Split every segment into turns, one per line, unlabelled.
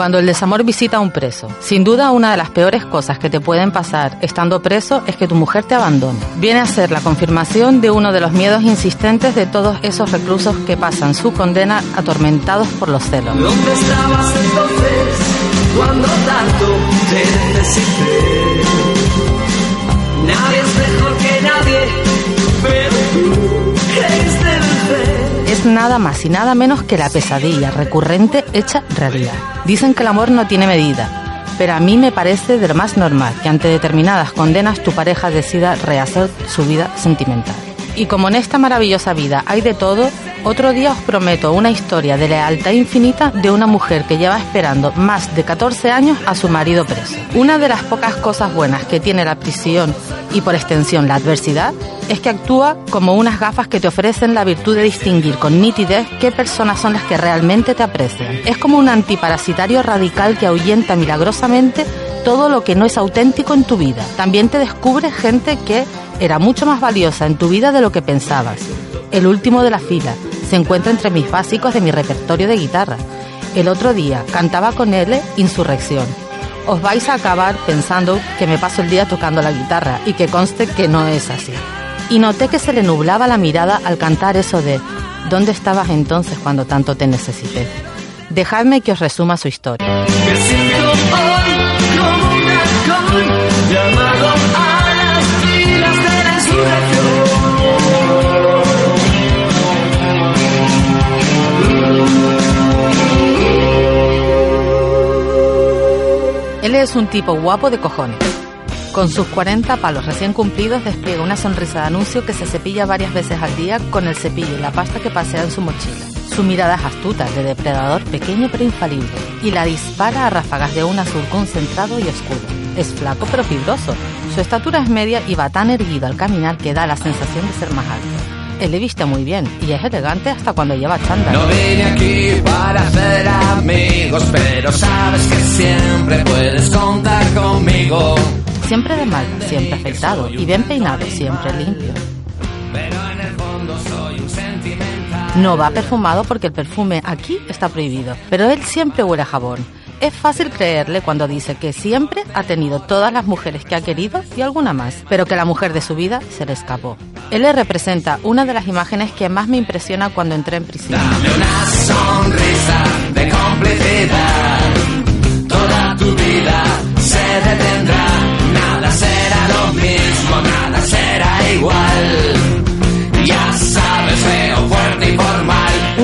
Cuando el desamor visita a un preso. Sin duda una de las peores cosas que te pueden pasar estando preso es que tu mujer te abandone. Viene a ser la confirmación de uno de los miedos insistentes de todos esos reclusos que pasan su condena atormentados por los celos.
¿Dónde estabas entonces cuando tanto te necesité? Nadie
nada más y nada menos que la pesadilla recurrente hecha realidad. Dicen que el amor no tiene medida, pero a mí me parece de lo más normal que ante determinadas condenas tu pareja decida rehacer su vida sentimental. Y como en esta maravillosa vida hay de todo, otro día os prometo una historia de lealtad infinita de una mujer que lleva esperando más de 14 años a su marido preso. Una de las pocas cosas buenas que tiene la prisión y por extensión la adversidad es que actúa como unas gafas que te ofrecen la virtud de distinguir con nitidez qué personas son las que realmente te aprecian. Es como un antiparasitario radical que ahuyenta milagrosamente todo lo que no es auténtico en tu vida. También te descubres gente que era mucho más valiosa en tu vida de lo que pensabas. El último de la fila se encuentra entre mis básicos de mi repertorio de guitarra. El otro día cantaba con él Insurrección. Os vais a acabar pensando que me paso el día tocando la guitarra y que conste que no es así. Y noté que se le nublaba la mirada al cantar eso de ¿Dónde estabas entonces cuando tanto te necesité? Dejadme que os resuma su historia. Es un tipo guapo de cojones. Con sus 40 palos recién cumplidos despliega una sonrisa de anuncio que se cepilla varias veces al día con el cepillo y la pasta que pasea en su mochila. Su mirada es astuta, de depredador pequeño pero infalible, y la dispara a ráfagas de un azul concentrado y oscuro. Es flaco pero fibroso. Su estatura es media y va tan erguido al caminar que da la sensación de ser más alto. Él le viste muy bien y es elegante hasta cuando lleva chándal.
No vine aquí para hacer amigos, pero sabes que siempre puedes contar conmigo.
Siempre de mal, siempre afeitado y bien peinado, siempre limpio.
Pero en el fondo soy un sentimental.
No va perfumado porque el perfume aquí está prohibido, pero él siempre huele a jabón. Es fácil creerle cuando dice que siempre ha tenido todas las mujeres que ha querido y alguna más, pero que la mujer de su vida se le escapó. Él le representa una de las imágenes que más me impresiona cuando entré en prisión.
Dame una sonrisa de complicidad.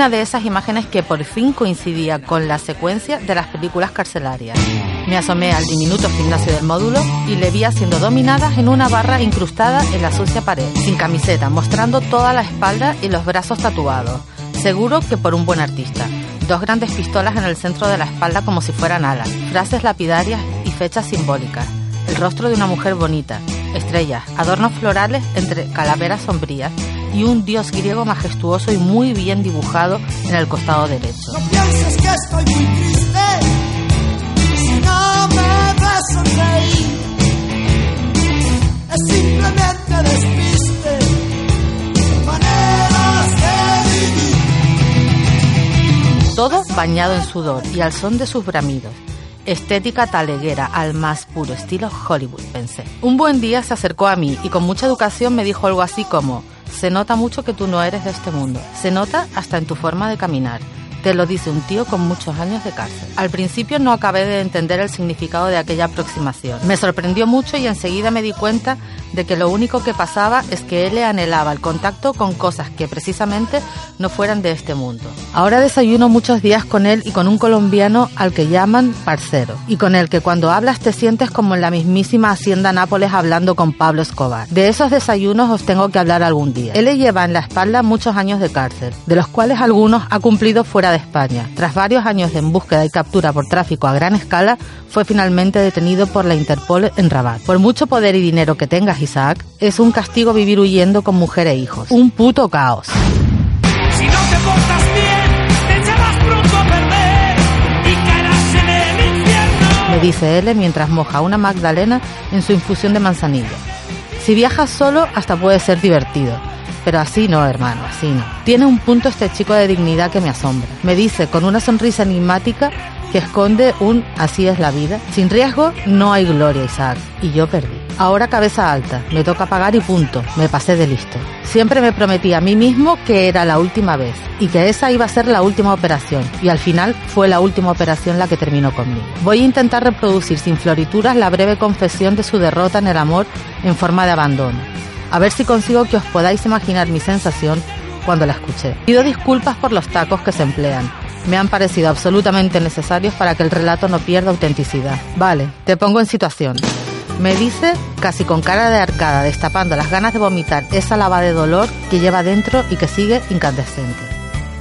Una de esas imágenes que por fin coincidía con la secuencia de las películas carcelarias. Me asomé al diminuto gimnasio del módulo y le vi siendo dominadas en una barra incrustada en la sucia pared, sin camiseta, mostrando toda la espalda y los brazos tatuados. Seguro que por un buen artista. Dos grandes pistolas en el centro de la espalda como si fueran alas, frases lapidarias y fechas simbólicas. El rostro de una mujer bonita, estrellas, adornos florales entre calaveras sombrías y un dios griego majestuoso y muy bien dibujado en el costado derecho.
No pienses que estoy muy triste si no me ves sonreír. Es simplemente despiste, maneras de vivir.
Todo bañado en sudor y al son de sus bramidos. Estética taleguera al más puro estilo Hollywood, pensé. Un buen día se acercó a mí y con mucha educación me dijo algo así como, se nota mucho que tú no eres de este mundo. Se nota hasta en tu forma de caminar. Te lo dice un tío con muchos años de cárcel. Al principio no acabé de entender el significado de aquella aproximación. Me sorprendió mucho y enseguida me di cuenta de que lo único que pasaba es que él anhelaba el contacto con cosas que precisamente no fueran de este mundo. Ahora desayuno muchos días con él y con un colombiano al que llaman parcero, y con el que cuando hablas te sientes como en la mismísima Hacienda Nápoles hablando con Pablo Escobar. De esos desayunos os tengo que hablar algún día. Él le lleva en la espalda muchos años de cárcel, de los cuales algunos ha cumplido fuera de España. Tras varios años de búsqueda y captura por tráfico a gran escala, fue finalmente detenido por la Interpol en Rabat. Por mucho poder y dinero que tengas, Isaac, es un castigo vivir huyendo con mujer e hijos. Un puto caos.
Si no te portas bien, te echarás pronto a perder y caerás en el infierno.
me dice él mientras moja una magdalena en su infusión de manzanilla. Si viajas solo, hasta puede ser divertido. Pero así no, hermano, así no. Tiene un punto este chico de dignidad que me asombra. Me dice con una sonrisa enigmática que esconde un así es la vida. Sin riesgo no hay gloria, Isaac. Y yo perdí. Ahora cabeza alta, me toca pagar y punto, me pasé de listo. Siempre me prometí a mí mismo que era la última vez y que esa iba a ser la última operación y al final fue la última operación la que terminó conmigo. Voy a intentar reproducir sin florituras la breve confesión de su derrota en el amor en forma de abandono. A ver si consigo que os podáis imaginar mi sensación cuando la escuché. Pido disculpas por los tacos que se emplean. Me han parecido absolutamente necesarios para que el relato no pierda autenticidad. Vale, te pongo en situación. Me dice, casi con cara de arcada, destapando las ganas de vomitar esa lava de dolor que lleva dentro y que sigue incandescente.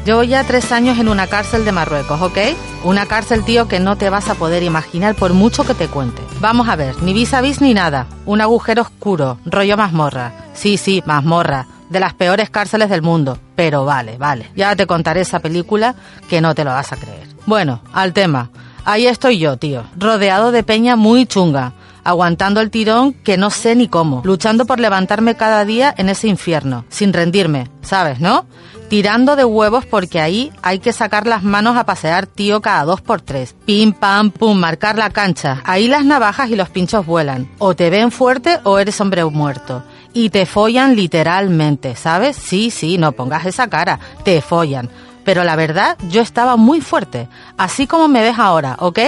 Llevo ya tres años en una cárcel de Marruecos, ¿ok? Una cárcel, tío, que no te vas a poder imaginar por mucho que te cuente. Vamos a ver, ni vis a vis ni nada. Un agujero oscuro, rollo mazmorra. Sí, sí, mazmorra. De las peores cárceles del mundo. Pero vale, vale. Ya te contaré esa película que no te lo vas a creer. Bueno, al tema. Ahí estoy yo, tío, rodeado de peña muy chunga aguantando el tirón que no sé ni cómo, luchando por levantarme cada día en ese infierno, sin rendirme, ¿sabes, no? Tirando de huevos porque ahí hay que sacar las manos a pasear tío cada dos por tres. Pim, pam, pum, marcar la cancha. Ahí las navajas y los pinchos vuelan. O te ven fuerte o eres hombre muerto. Y te follan literalmente, ¿sabes? Sí, sí, no pongas esa cara. Te follan. Pero la verdad, yo estaba muy fuerte. Así como me ves ahora, ¿ok?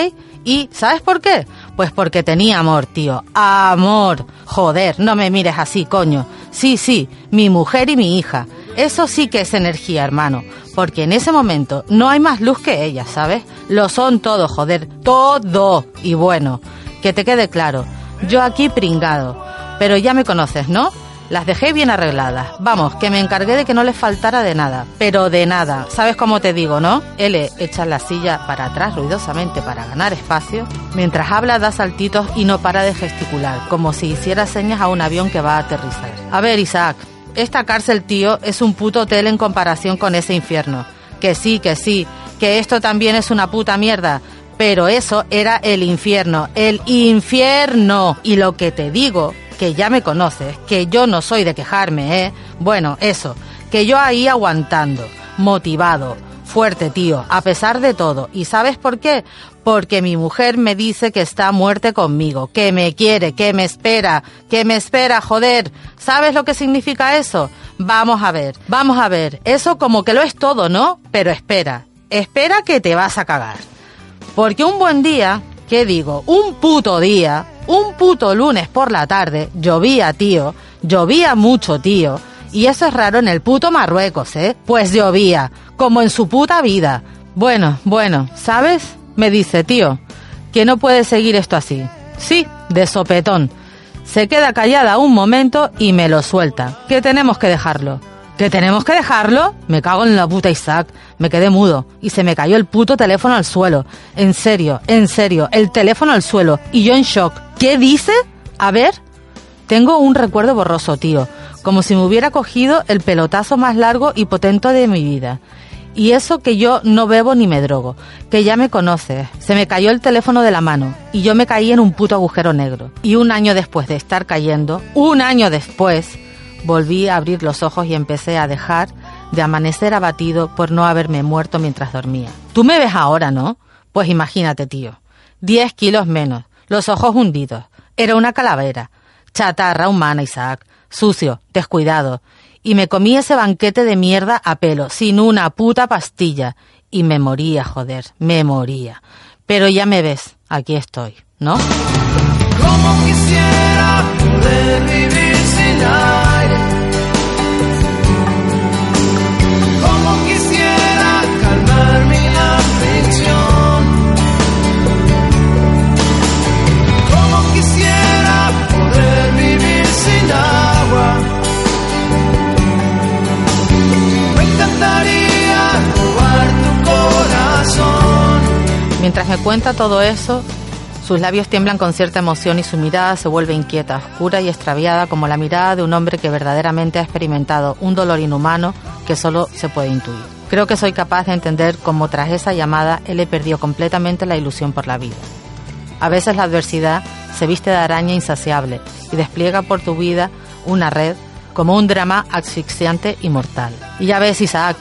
¿Y sabes por qué? Pues porque tenía amor, tío. Amor. Joder, no me mires así, coño. Sí, sí, mi mujer y mi hija. Eso sí que es energía, hermano. Porque en ese momento no hay más luz que ella, ¿sabes? Lo son todo, joder. Todo. Y bueno, que te quede claro. Yo aquí pringado. Pero ya me conoces, ¿no? Las dejé bien arregladas. Vamos, que me encargué de que no les faltara de nada. Pero de nada. ¿Sabes cómo te digo, no? L echa la silla para atrás ruidosamente para ganar espacio. Mientras habla da saltitos y no para de gesticular, como si hiciera señas a un avión que va a aterrizar. A ver, Isaac, esta cárcel, tío, es un puto hotel en comparación con ese infierno. Que sí, que sí, que esto también es una puta mierda. Pero eso era el infierno, el infierno. Y lo que te digo que ya me conoces, que yo no soy de quejarme, ¿eh? Bueno, eso, que yo ahí aguantando, motivado, fuerte, tío, a pesar de todo. ¿Y sabes por qué? Porque mi mujer me dice que está a muerte conmigo, que me quiere, que me espera, que me espera, joder. ¿Sabes lo que significa eso? Vamos a ver, vamos a ver. Eso como que lo es todo, ¿no? Pero espera, espera que te vas a cagar. Porque un buen día, ¿qué digo? Un puto día, un puto lunes por la tarde, llovía, tío, llovía mucho, tío. Y eso es raro en el puto Marruecos, ¿eh? Pues llovía, como en su puta vida. Bueno, bueno, ¿sabes? Me dice, tío, que no puede seguir esto así. Sí, de sopetón. Se queda callada un momento y me lo suelta. Que tenemos que dejarlo. ¿Que tenemos que dejarlo? Me cago en la puta Isaac. Me quedé mudo y se me cayó el puto teléfono al suelo. En serio, en serio, el teléfono al suelo. Y yo en shock. ¿Qué dice? A ver. Tengo un recuerdo borroso, tío. Como si me hubiera cogido el pelotazo más largo y potente de mi vida. Y eso que yo no bebo ni me drogo, que ya me conoces. Se me cayó el teléfono de la mano y yo me caí en un puto agujero negro. Y un año después de estar cayendo, un año después, volví a abrir los ojos y empecé a dejar de amanecer abatido por no haberme muerto mientras dormía. Tú me ves ahora, ¿no? Pues imagínate, tío. Diez kilos menos, los ojos hundidos. Era una calavera. Chatarra humana, Isaac. Sucio, descuidado. Y me comí ese banquete de mierda a pelo, sin una puta pastilla. Y me moría, joder, me moría. Pero ya me ves, aquí estoy, ¿no?
Como quisiera. Me
cuenta todo eso, sus labios tiemblan con cierta emoción y su mirada se vuelve inquieta, oscura y extraviada como la mirada de un hombre que verdaderamente ha experimentado un dolor inhumano que solo se puede intuir. Creo que soy capaz de entender cómo tras esa llamada él le perdió completamente la ilusión por la vida. A veces la adversidad se viste de araña insaciable y despliega por tu vida una red como un drama asfixiante y mortal. Y ya ves, Isaac,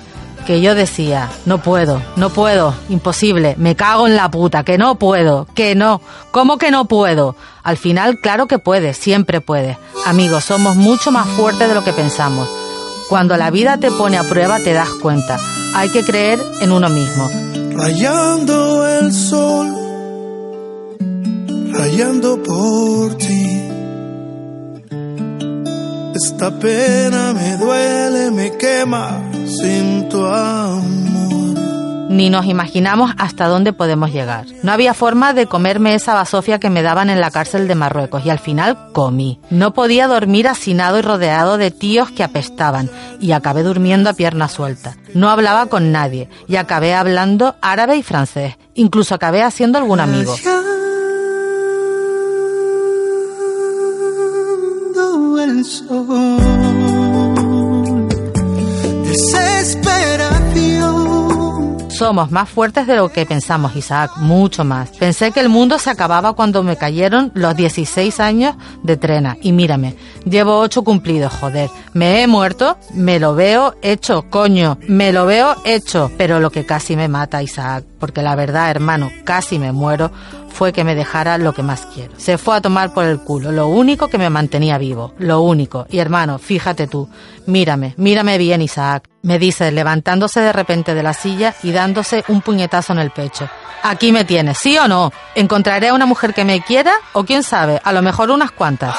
que yo decía, no puedo, no puedo, imposible, me cago en la puta, que no puedo, que no, ¿cómo que no puedo? Al final, claro que puedes, siempre puedes. Amigos, somos mucho más fuertes de lo que pensamos. Cuando la vida te pone a prueba te das cuenta. Hay que creer en uno mismo.
Rayando el sol, rayando por ti. Esta pena me duele, me quema sin tu amor.
Ni nos imaginamos hasta dónde podemos llegar. No había forma de comerme esa basofia que me daban en la cárcel de Marruecos y al final comí. No podía dormir hacinado y rodeado de tíos que apestaban y acabé durmiendo a pierna suelta. No hablaba con nadie y acabé hablando árabe y francés. Incluso acabé haciendo algún amigo.
Rayando el sol,
Somos más fuertes de lo que pensamos, Isaac, mucho más. Pensé que el mundo se acababa cuando me cayeron los 16 años de trena. Y mírame, llevo 8 cumplidos, joder. Me he muerto, me lo veo hecho, coño, me lo veo hecho. Pero lo que casi me mata, Isaac, porque la verdad, hermano, casi me muero, fue que me dejara lo que más quiero. Se fue a tomar por el culo, lo único que me mantenía vivo, lo único. Y hermano, fíjate tú, mírame, mírame bien, Isaac, me dice, levantándose de repente de la silla y dándose un puñetazo en el pecho. Aquí me tienes, ¿sí o no? ¿Encontraré a una mujer que me quiera? O quién sabe, a lo mejor unas cuantas.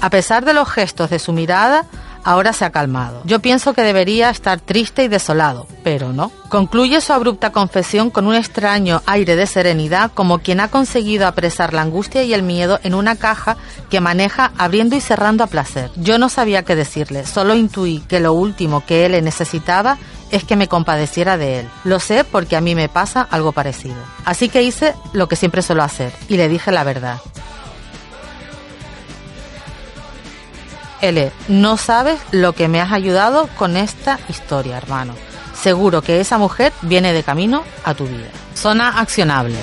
A pesar de los gestos de su mirada, ahora se ha calmado. Yo pienso que debería estar triste y desolado, pero no. Concluye su abrupta confesión con un extraño aire de serenidad, como quien ha conseguido apresar la angustia y el miedo en una caja que maneja abriendo y cerrando a placer. Yo no sabía qué decirle, solo intuí que lo último que él necesitaba es que me compadeciera de él. Lo sé porque a mí me pasa algo parecido. Así que hice lo que siempre suelo hacer y le dije la verdad. L, no sabes lo que me has ayudado con esta historia, hermano. Seguro que esa mujer viene de camino a tu vida. Zona accionable.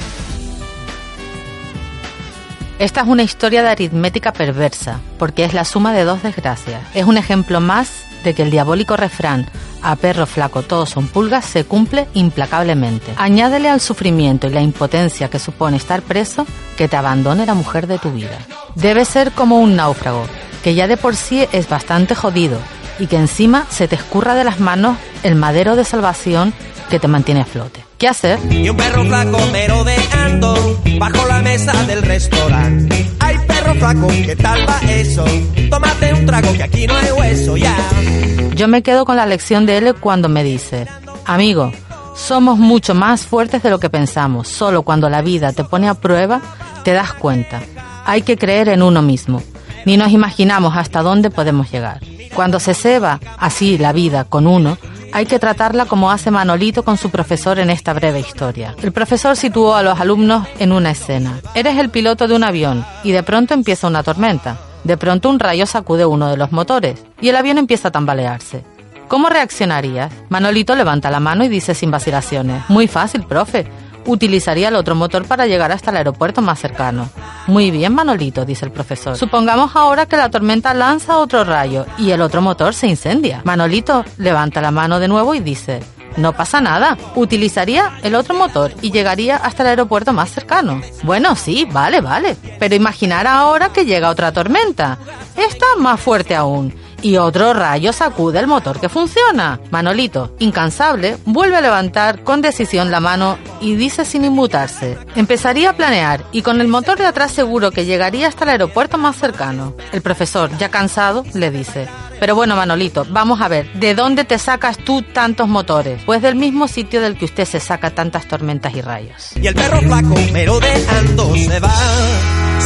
Esta es una historia de aritmética perversa, porque es la suma de dos desgracias. Es un ejemplo más de que el diabólico refrán a perro flaco todos son pulgas se cumple implacablemente. Añádele al sufrimiento y la impotencia que supone estar preso que te abandone la mujer de tu vida. Debe ser como un náufrago, que ya de por sí es bastante jodido y que encima se te escurra de las manos el madero de salvación que te mantiene a flote. ¿Qué hacer?
Y un perro flaco merodeando bajo la mesa del restaurante. Ay, perro flaco, ¿qué tal va eso? Tómate un trago que aquí no hay hueso, ya.
Yo me quedo con la lección de él cuando me dice, amigo, somos mucho más fuertes de lo que pensamos. Solo cuando la vida te pone a prueba, te das cuenta. Hay que creer en uno mismo. Ni nos imaginamos hasta dónde podemos llegar. Cuando se ceba así la vida con uno, hay que tratarla como hace Manolito con su profesor en esta breve historia. El profesor situó a los alumnos en una escena. Eres el piloto de un avión y de pronto empieza una tormenta. De pronto un rayo sacude uno de los motores y el avión empieza a tambalearse. ¿Cómo reaccionarías? Manolito levanta la mano y dice sin vacilaciones. Muy fácil, profe. Utilizaría el otro motor para llegar hasta el aeropuerto más cercano. Muy bien, Manolito, dice el profesor. Supongamos ahora que la tormenta lanza otro rayo y el otro motor se incendia. Manolito levanta la mano de nuevo y dice, no pasa nada. Utilizaría el otro motor y llegaría hasta el aeropuerto más cercano. Bueno, sí, vale, vale. Pero imaginar ahora que llega otra tormenta. Esta más fuerte aún y otro rayo sacude el motor que funciona. Manolito, incansable, vuelve a levantar con decisión la mano y dice sin inmutarse. Empezaría a planear y con el motor de atrás seguro que llegaría hasta el aeropuerto más cercano. El profesor, ya cansado, le dice. Pero bueno, Manolito, vamos a ver, ¿de dónde te sacas tú tantos motores? Pues del mismo sitio del que usted se saca tantas tormentas y rayos.
Y el perro flaco merodeando se va,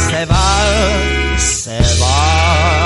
se va, se va.